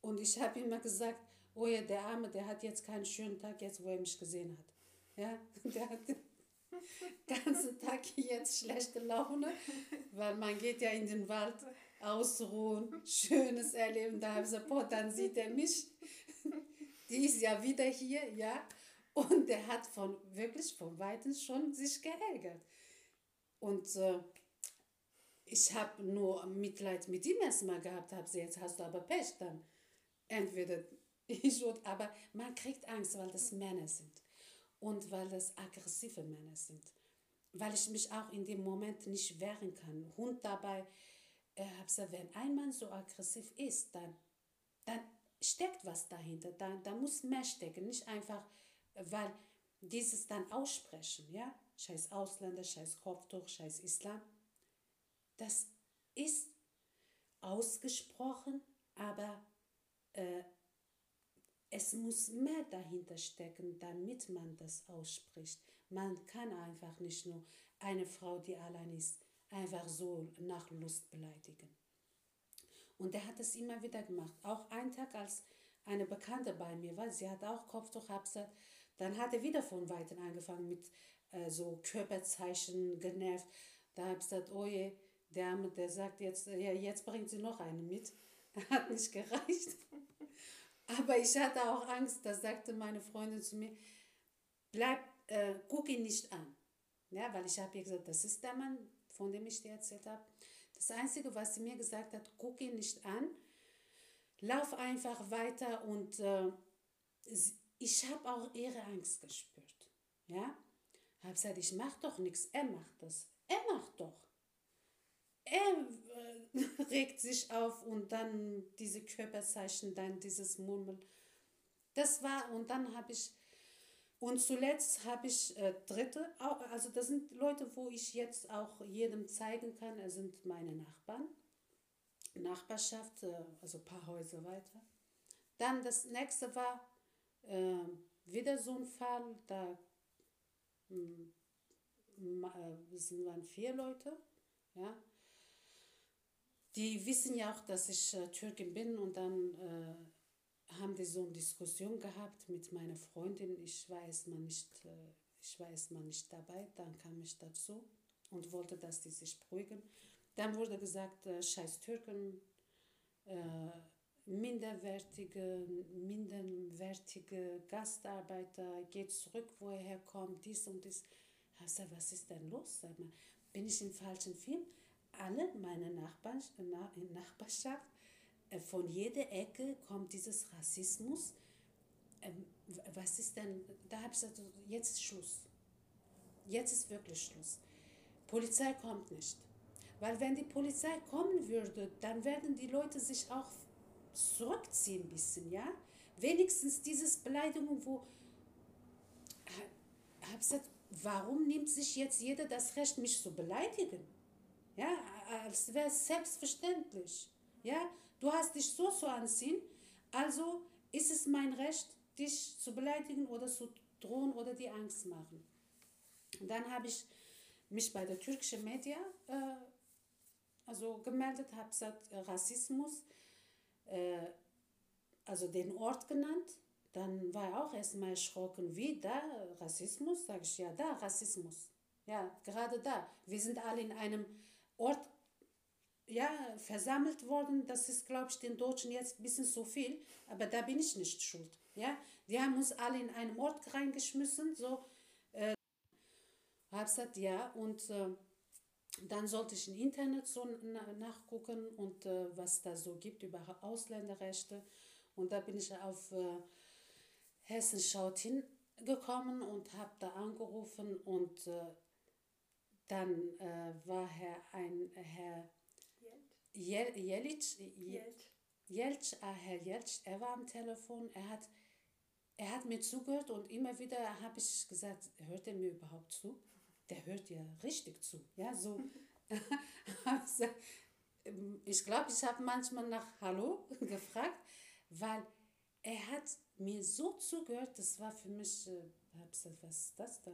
Und ich habe immer gesagt, oh ja, der Arme, der hat jetzt keinen schönen Tag, jetzt wo er mich gesehen hat. Ja, [laughs] der hat den ganzen Tag jetzt schlechte Laune, weil man geht ja in den Wald ausruhen, Schönes erleben. Da habe ich gesagt, boah, dann sieht er mich. Die ist ja wieder hier, ja. Und der hat von wirklich von weitem schon sich geärgert. Und äh, ich habe nur Mitleid mit ihm erstmal gehabt, habe sie jetzt hast du aber Pech dann. Entweder ich oder, aber man kriegt Angst, weil das Männer sind und weil das aggressive Männer sind. Weil ich mich auch in dem Moment nicht wehren kann. Hund dabei, wenn ein Mann so aggressiv ist, dann, dann steckt was dahinter. Da, da muss mehr stecken, nicht einfach, weil dieses dann aussprechen, ja. scheiß Ausländer, scheiß Kopftuch, scheiß Islam. Das ist ausgesprochen, aber äh, es muss mehr dahinter stecken, damit man das ausspricht. Man kann einfach nicht nur eine Frau, die allein ist, einfach so nach Lust beleidigen. Und er hat es immer wieder gemacht. Auch einen Tag, als eine Bekannte bei mir war, sie hat auch Kopftuch, gesagt, dann hat er wieder von Weitem angefangen mit äh, so Körperzeichen genervt. Da habe ich gesagt, oh je, der, der sagt jetzt, ja, jetzt bringt sie noch eine mit. [laughs] Hat nicht gereicht. [laughs] Aber ich hatte auch Angst, da sagte meine Freundin zu mir, bleib, äh, guck ihn nicht an. Ja, weil ich habe ihr gesagt, das ist der Mann, von dem ich dir erzählt habe. Das Einzige, was sie mir gesagt hat, guck ihn nicht an, lauf einfach weiter und äh, ich habe auch ihre Angst gespürt. Ja, habe gesagt, ich mache doch nichts, er macht das, er macht doch. Er äh, [laughs] regt sich auf und dann diese Körperzeichen, dann dieses Murmeln. Das war, und dann habe ich, und zuletzt habe ich äh, Dritte, also das sind Leute, wo ich jetzt auch jedem zeigen kann, es sind meine Nachbarn. Nachbarschaft, äh, also ein paar Häuser weiter. Dann das nächste war äh, wieder so ein Fall, da hm, äh, sind waren vier Leute, ja. Die wissen ja auch, dass ich äh, Türkin bin und dann äh, haben die so eine Diskussion gehabt mit meiner Freundin. Ich war erstmal nicht, äh, ich war erstmal nicht dabei, dann kam ich dazu und wollte, dass die sich beruhigen. Dann wurde gesagt, äh, scheiß Türken, äh, minderwertige, minderwertige Gastarbeiter, geht zurück, wo er herkommt, dies und dies. Gesagt, was ist denn los? Sag mal, bin ich im falschen Film? Alle meine Nachbarn, Nachbarschaft äh, von jeder Ecke kommt dieses Rassismus. Ähm, was ist denn, da habe ich gesagt, jetzt ist Schluss. Jetzt ist wirklich Schluss. Polizei kommt nicht. Weil wenn die Polizei kommen würde, dann werden die Leute sich auch zurückziehen ein bisschen, ja. Wenigstens dieses Beleidigung, wo, habe gesagt, warum nimmt sich jetzt jeder das Recht, mich zu beleidigen? Ja, als wäre es selbstverständlich. Ja, Du hast dich so zu anziehen, also ist es mein Recht, dich zu beleidigen oder zu drohen oder die Angst machen. Und dann habe ich mich bei der türkischen Media äh, also gemeldet, habe gesagt, Rassismus, äh, also den Ort genannt. Dann war er auch erstmal erschrocken, wie da Rassismus? Sage ich, ja, da Rassismus. Ja, gerade da. Wir sind alle in einem Ort ja, versammelt worden. Das ist, glaube ich, den Deutschen jetzt ein bisschen zu viel, aber da bin ich nicht schuld. Ja, die haben uns alle in einen Ort reingeschmissen, so. Äh, habe gesagt, ja, und äh, dann sollte ich im Internet so nachgucken und äh, was da so gibt über Ausländerrechte. Und da bin ich auf äh, Hessen schaut hingekommen und habe da angerufen und äh, dann äh, war Herr, ein Herr Jel Jelic, Jelc, ah, Herr Jelc, er war am Telefon, er hat, er hat mir zugehört und immer wieder habe ich gesagt, hört er mir überhaupt zu? Der hört ja richtig zu. Ja, so. [laughs] ich glaube, ich habe manchmal nach Hallo [laughs] gefragt, weil er hat mir so zugehört, das war für mich, äh, was ist das da?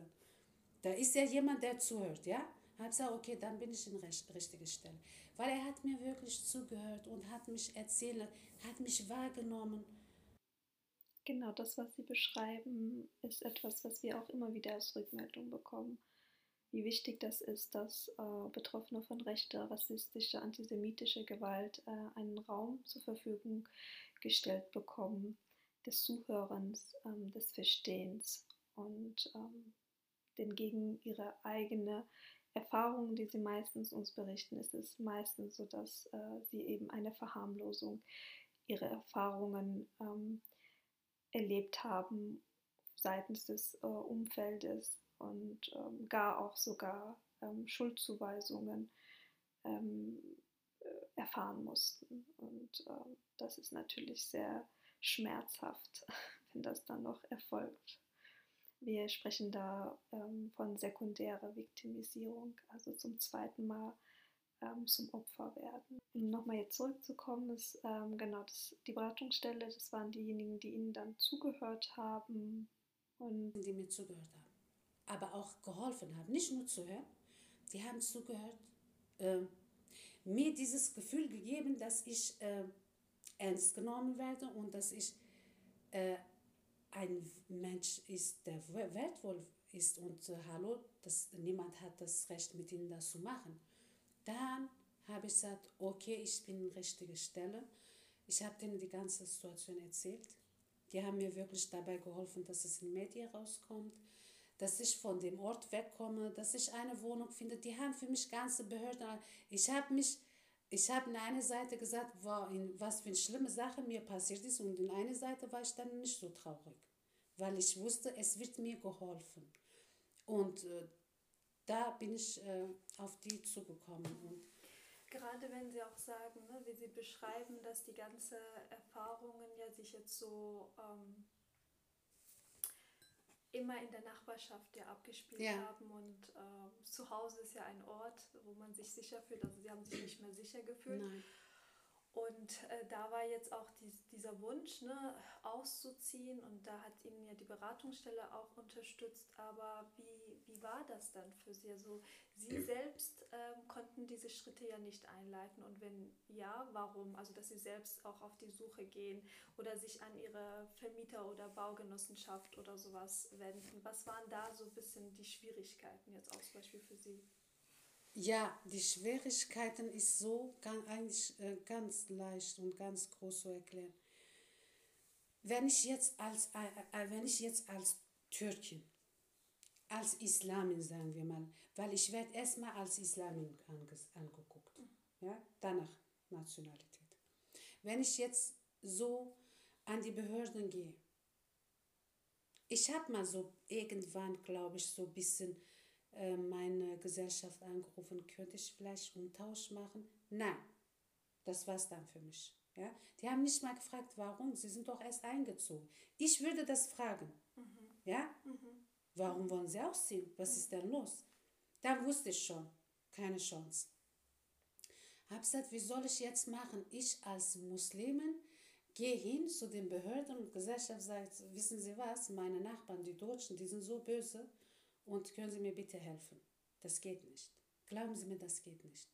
Da ist ja jemand, der zuhört, ja? Habe gesagt, okay, dann bin ich in der richtigen Stelle weil er hat mir wirklich zugehört und hat mich erzählt, hat mich wahrgenommen. Genau das, was Sie beschreiben, ist etwas, was wir auch immer wieder als Rückmeldung bekommen. Wie wichtig das ist, dass äh, Betroffene von rechter, rassistischer, antisemitischer Gewalt äh, einen Raum zur Verfügung gestellt bekommen, des Zuhörens, ähm, des Verstehens und ähm, denn gegen ihre eigene Erfahrungen, die sie meistens uns berichten, ist es meistens so, dass äh, sie eben eine Verharmlosung ihrer Erfahrungen ähm, erlebt haben seitens des äh, Umfeldes und ähm, gar auch sogar ähm, Schuldzuweisungen ähm, äh, erfahren mussten. Und ähm, das ist natürlich sehr schmerzhaft, [laughs] wenn das dann noch erfolgt. Wir sprechen da ähm, von sekundärer Viktimisierung, also zum zweiten Mal ähm, zum Opfer werden. Um nochmal jetzt zurückzukommen, ist ähm, genau das, die Beratungsstelle, das waren diejenigen, die ihnen dann zugehört haben. Und die mir zugehört haben. Aber auch geholfen haben. Nicht nur zuhören, die haben zugehört, äh, mir dieses Gefühl gegeben, dass ich äh, ernst genommen werde und dass ich äh, ein Mensch ist, der wertvoll ist und äh, hallo, das, niemand hat das Recht, mit ihnen das zu machen. Dann habe ich gesagt, okay, ich bin an richtigen Stelle. Ich habe denen die ganze Situation erzählt. Die haben mir wirklich dabei geholfen, dass es in Medien rauskommt, dass ich von dem Ort wegkomme, dass ich eine Wohnung finde. Die haben für mich ganze Behörden. Ich habe mich, ich habe in einer Seite gesagt, wow, was für eine schlimme Sache mir passiert ist, und in einer Seite war ich dann nicht so traurig, weil ich wusste, es wird mir geholfen. Und äh, da bin ich äh, auf die zugekommen. Und Gerade wenn Sie auch sagen, ne, wie Sie beschreiben, dass die ganzen Erfahrungen ja sich jetzt so ähm, immer in der Nachbarschaft ja abgespielt ja. haben und äh, zu Hause ist ja ein Ort, wo man sich sicher fühlt. Also Sie haben sich nicht mehr sicher gefühlt. Nein. Und äh, da war jetzt auch die, dieser Wunsch, ne, auszuziehen und da hat Ihnen ja die Beratungsstelle auch unterstützt. Aber wie, wie war das dann für Sie? Also Sie selbst ähm, konnten diese Schritte ja nicht einleiten und wenn ja, warum? Also dass Sie selbst auch auf die Suche gehen oder sich an Ihre Vermieter oder Baugenossenschaft oder sowas wenden. Was waren da so ein bisschen die Schwierigkeiten jetzt auch zum Beispiel für Sie? Ja, die Schwierigkeiten ist so kann eigentlich äh, ganz leicht und ganz groß zu erklären. Wenn ich jetzt als, äh, äh, wenn ich jetzt als Türkin, als Islamin sagen wir mal, weil ich werde erstmal als Islamin angeguckt, ja, danach Nationalität. Wenn ich jetzt so an die Behörden gehe, ich habe mal so irgendwann, glaube ich, so ein bisschen äh, meine Gesellschaft angerufen, könnte ich vielleicht Umtausch machen? Nein, das war es dann für mich. Ja? Die haben nicht mal gefragt, warum, sie sind doch erst eingezogen. Ich würde das fragen. Mhm. Ja? Mhm. Warum wollen sie ausziehen? Was ist denn los? Da wusste ich schon, keine Chance. Hab gesagt, wie soll ich jetzt machen? Ich als Muslimin gehe hin zu den Behörden und Gesellschaft sagt, wissen Sie was, meine Nachbarn, die Deutschen, die sind so böse, und können Sie mir bitte helfen? Das geht nicht. Glauben Sie mir, das geht nicht.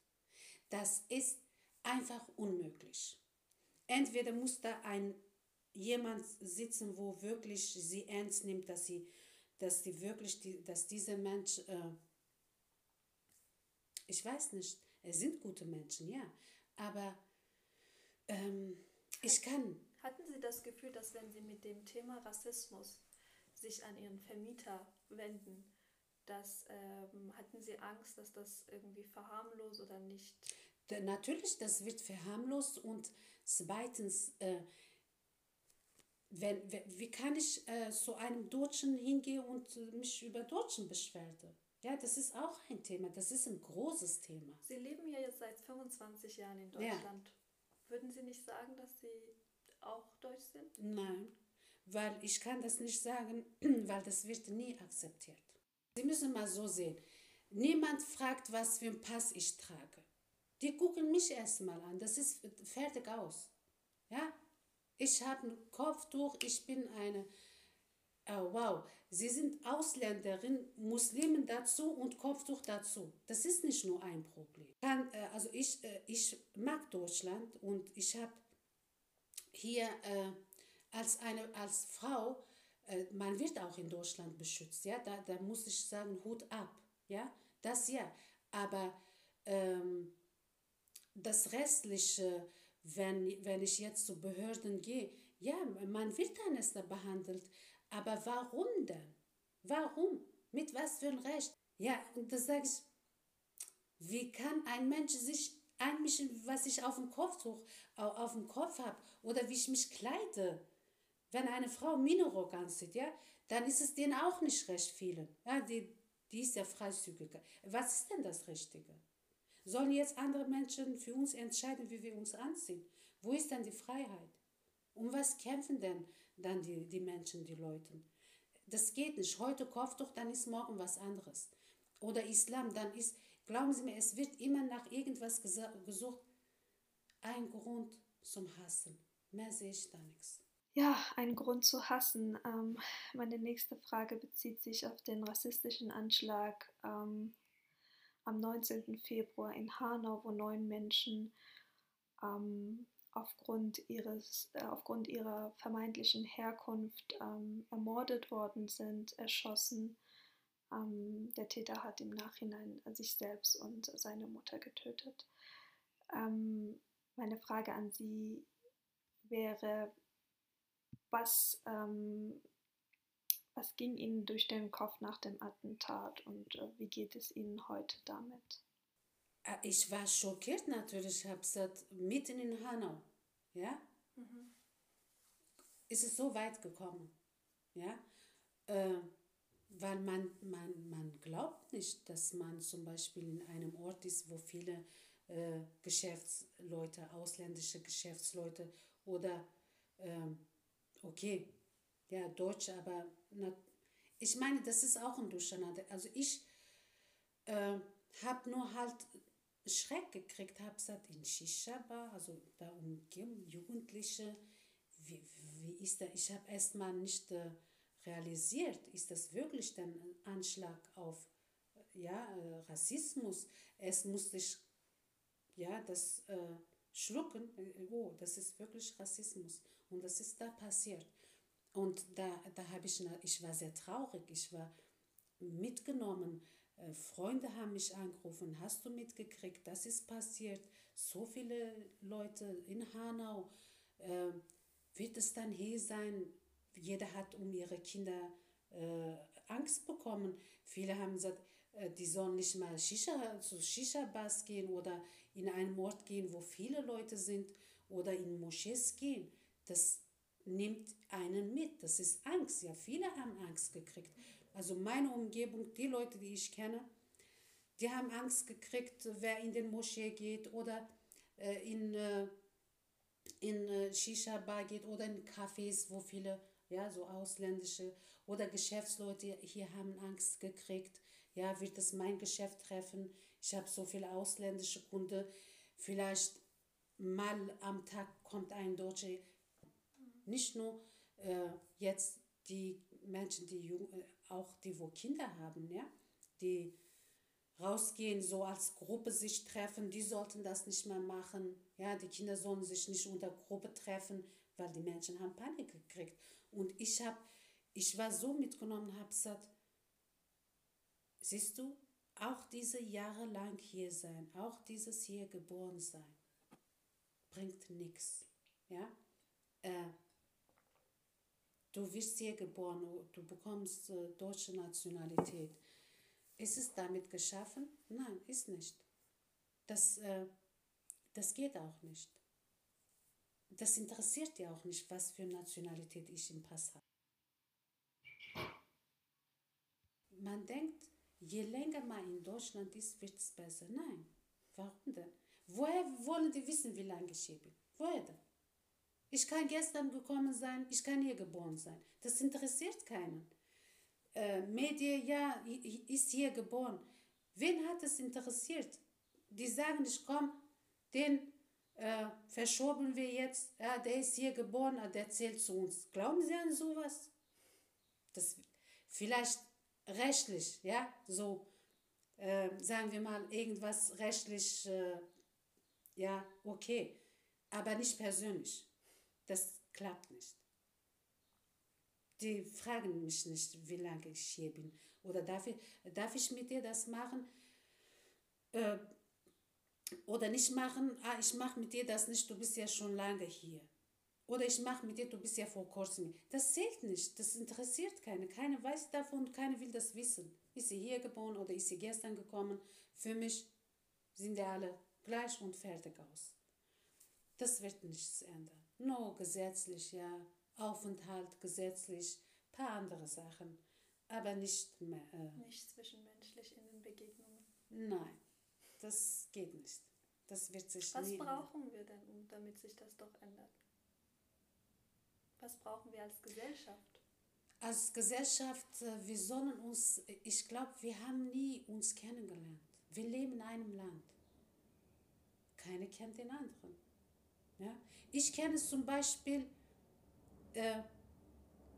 Das ist einfach unmöglich. Entweder muss da ein jemand sitzen, wo wirklich sie ernst nimmt, dass sie, dass die wirklich, die, dass dieser Mensch, äh, ich weiß nicht, es sind gute Menschen, ja, aber ähm, ich kann. Hatten Sie das Gefühl, dass wenn Sie mit dem Thema Rassismus sich an Ihren Vermieter wenden, dass ähm, hatten Sie Angst, dass das irgendwie verharmlost oder nicht? Da, natürlich, das wird verharmlost und zweitens, äh, wenn, wie kann ich äh, zu einem Deutschen hingehen und mich über Deutschen beschwerde? Ja, das ist auch ein Thema. Das ist ein großes Thema. Sie leben ja jetzt seit 25 Jahren in Deutschland. Ja. Würden Sie nicht sagen, dass Sie auch deutsch sind? Nein, weil ich kann das nicht sagen, [clears throat] weil das wird nie akzeptiert. Sie müssen mal so sehen. Niemand fragt, was für einen Pass ich trage. Die gucken mich erstmal an. Das ist fertig aus. Ja? Ich habe ein Kopftuch, ich bin eine. Oh, wow, Sie sind Ausländerin, Muslimen dazu und Kopftuch dazu. Das ist nicht nur ein Problem. Kann, äh, also ich, äh, ich mag Deutschland und ich habe hier als, eine, als Frau äh, man wird auch in Deutschland beschützt, ja, da, da muss ich sagen, Hut ab, ja, das ja, aber ähm, das Restliche, wenn, wenn ich jetzt zu Behörden gehe, ja, man wird anders behandelt, aber warum denn? Warum? Mit was für ein Recht? Ja, und da sage ich, wie kann ein Mensch sich einmischen, was ich auf dem Kopf, auf dem Kopf habe oder wie ich mich kleide? Wenn eine Frau Minirock anzieht, ja, dann ist es denen auch nicht recht vielen. Ja, die, die ist ja freizügiger. Was ist denn das Richtige? Sollen jetzt andere Menschen für uns entscheiden, wie wir uns anziehen? Wo ist denn die Freiheit? Um was kämpfen denn dann die, die Menschen, die Leute? Das geht nicht. Heute Kopftuch, dann ist morgen was anderes. Oder Islam, dann ist, glauben Sie mir, es wird immer nach irgendwas gesucht. Ein Grund zum Hassen. Mehr sehe ich da nichts. Ja, ein Grund zu hassen. Ähm, meine nächste Frage bezieht sich auf den rassistischen Anschlag ähm, am 19. Februar in Hanau, wo neun Menschen ähm, aufgrund, ihres, äh, aufgrund ihrer vermeintlichen Herkunft ähm, ermordet worden sind, erschossen. Ähm, der Täter hat im Nachhinein sich selbst und seine Mutter getötet. Ähm, meine Frage an Sie wäre, was, ähm, was ging Ihnen durch den Kopf nach dem Attentat und äh, wie geht es Ihnen heute damit? Äh, ich war schockiert natürlich, ich habe gesagt, mitten in Hanau, ja, mhm. ist es so weit gekommen, ja, äh, weil man, man, man glaubt nicht, dass man zum Beispiel in einem Ort ist, wo viele äh, Geschäftsleute, ausländische Geschäftsleute oder, äh, okay, ja, Deutsche, aber ich meine, das ist auch ein Durcheinander. Also ich äh, habe nur halt Schreck gekriegt habe, gesagt, in Shisha-Bar, also da umgeben Jugendliche, wie, wie ist da, ich habe erstmal nicht äh, realisiert, ist das wirklich ein Anschlag auf ja, äh, Rassismus? Es musste ich ja, das äh, schlucken, äh, oh, das ist wirklich Rassismus und das ist da passiert. Und da, da habe ich, ich war sehr traurig, ich war mitgenommen, äh, Freunde haben mich angerufen, hast du mitgekriegt, das ist passiert. So viele Leute in Hanau. Äh, wird es dann hier sein? Jeder hat um ihre Kinder äh, Angst bekommen. Viele haben gesagt, äh, die sollen nicht mal Shisha, zu Shisha-Bars gehen oder in einen Ort gehen, wo viele Leute sind oder in Moschees gehen. Das nimmt einen mit. Das ist Angst. Ja, viele haben Angst gekriegt. Also meine Umgebung, die Leute, die ich kenne, die haben Angst gekriegt, wer in den Moschee geht oder äh, in, äh, in äh, Shisha-Bar geht oder in Cafés, wo viele, ja, so ausländische oder Geschäftsleute hier haben Angst gekriegt. Ja, wird es mein Geschäft treffen? Ich habe so viele ausländische Kunden. Vielleicht mal am Tag kommt ein Deutscher. Nicht nur äh, jetzt die Menschen, die jung, äh, auch die, wo Kinder haben, ja, die rausgehen, so als Gruppe sich treffen, die sollten das nicht mehr machen. Ja, die Kinder sollen sich nicht unter Gruppe treffen, weil die Menschen haben Panik gekriegt. Und ich habe, ich war so mitgenommen, habe gesagt, siehst du, auch diese Jahre lang hier sein, auch dieses hier geboren sein, bringt nichts. Ja, äh, du wirst hier geboren, du bekommst äh, deutsche Nationalität. Ist es damit geschaffen? Nein, ist nicht. Das, äh, das geht auch nicht. Das interessiert dir auch nicht, was für Nationalität ich im Pass habe. Man denkt, je länger man in Deutschland ist, wird es besser. Nein. Warum denn? Woher wollen die wissen, wie lange ich hier bin? Woher denn? Ich kann gestern gekommen sein, ich kann hier geboren sein. Das interessiert keinen. Äh, Medien, ja, ist hier geboren. Wen hat es interessiert? Die sagen, ich komme, den äh, verschoben wir jetzt, ja, der ist hier geboren, der zählt zu uns. Glauben Sie an sowas? Das vielleicht rechtlich, ja, so, äh, sagen wir mal, irgendwas rechtlich, äh, ja, okay, aber nicht persönlich. Das klappt nicht. Die fragen mich nicht, wie lange ich hier bin. Oder darf ich, darf ich mit dir das machen? Äh, oder nicht machen, ah, ich mache mit dir das nicht, du bist ja schon lange hier. Oder ich mache mit dir, du bist ja vor kurzem. Das zählt nicht, das interessiert keine. Keiner weiß davon, keiner will das wissen. Ist sie hier geboren oder ist sie gestern gekommen? Für mich sind die alle gleich und fertig aus. Das wird nichts ändern. Nur gesetzlich, ja, Aufenthalt gesetzlich, paar andere Sachen, aber nicht mehr. Äh, nicht zwischenmenschlich in den Begegnungen. Nein, das geht nicht. Das wird sich Was nie brauchen ändern. wir denn, damit sich das doch ändert? Was brauchen wir als Gesellschaft? als Gesellschaft, äh, wir sollen uns, ich glaube, wir haben nie uns kennengelernt. Wir leben in einem Land. Keiner kennt den anderen. Ja? Ich kenne zum Beispiel, äh,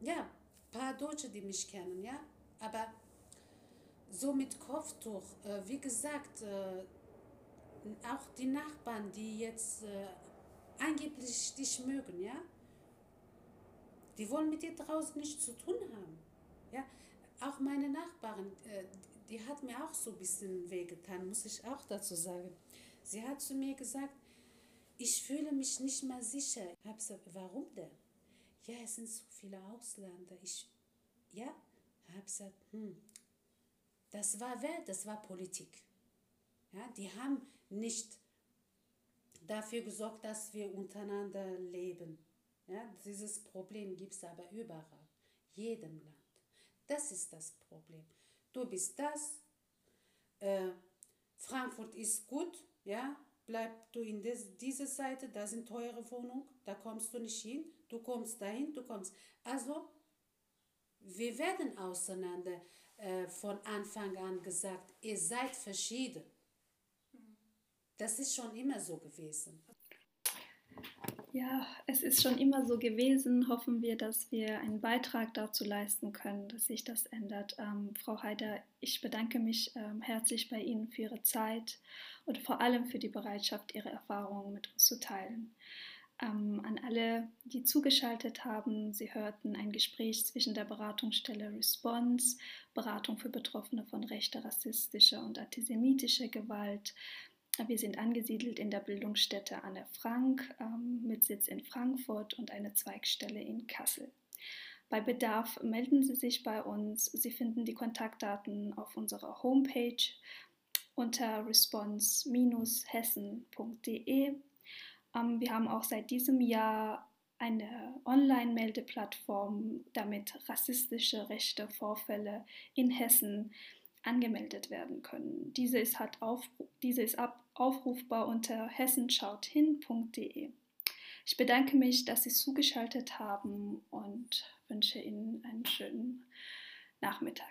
ja, ein paar Deutsche, die mich kennen, ja, aber so mit Kopftuch, äh, wie gesagt, äh, auch die Nachbarn, die jetzt äh, angeblich dich mögen, ja, die wollen mit dir draußen nichts zu tun haben. Ja, auch meine Nachbarin, äh, die hat mir auch so ein bisschen wehgetan, muss ich auch dazu sagen. Sie hat zu mir gesagt, ich fühle mich nicht mehr sicher. Ich habe gesagt, warum denn? Ja, es sind so viele Ausländer. Ich, ja, habe gesagt, hm, das war wer? Das war Politik. Ja, die haben nicht dafür gesorgt, dass wir untereinander leben. Ja, dieses Problem gibt es aber überall, jedem Land. Das ist das Problem. Du bist das, äh, Frankfurt ist gut, ja, bleib du in des, diese Seite, da sind teure Wohnungen, da kommst du nicht hin, du kommst dahin, du kommst. Also, wir werden auseinander äh, von Anfang an gesagt, ihr seid verschieden. Das ist schon immer so gewesen. Ja, es ist schon immer so gewesen. Hoffen wir, dass wir einen Beitrag dazu leisten können, dass sich das ändert. Ähm, Frau Heider, ich bedanke mich ähm, herzlich bei Ihnen für Ihre Zeit und vor allem für die Bereitschaft, Ihre Erfahrungen mit uns zu teilen. Ähm, an alle, die zugeschaltet haben, Sie hörten ein Gespräch zwischen der Beratungsstelle Response, Beratung für Betroffene von rechter, rassistischer und antisemitischer Gewalt, wir sind angesiedelt in der Bildungsstätte Anne Frank ähm, mit Sitz in Frankfurt und eine Zweigstelle in Kassel. Bei Bedarf melden Sie sich bei uns. Sie finden die Kontaktdaten auf unserer Homepage unter response-hessen.de. Ähm, wir haben auch seit diesem Jahr eine Online-Meldeplattform, damit rassistische rechte Vorfälle in Hessen angemeldet werden können. Diese ist, hat auf, diese ist ab, aufrufbar unter hessenschauthin.de. Ich bedanke mich, dass Sie zugeschaltet haben und wünsche Ihnen einen schönen Nachmittag.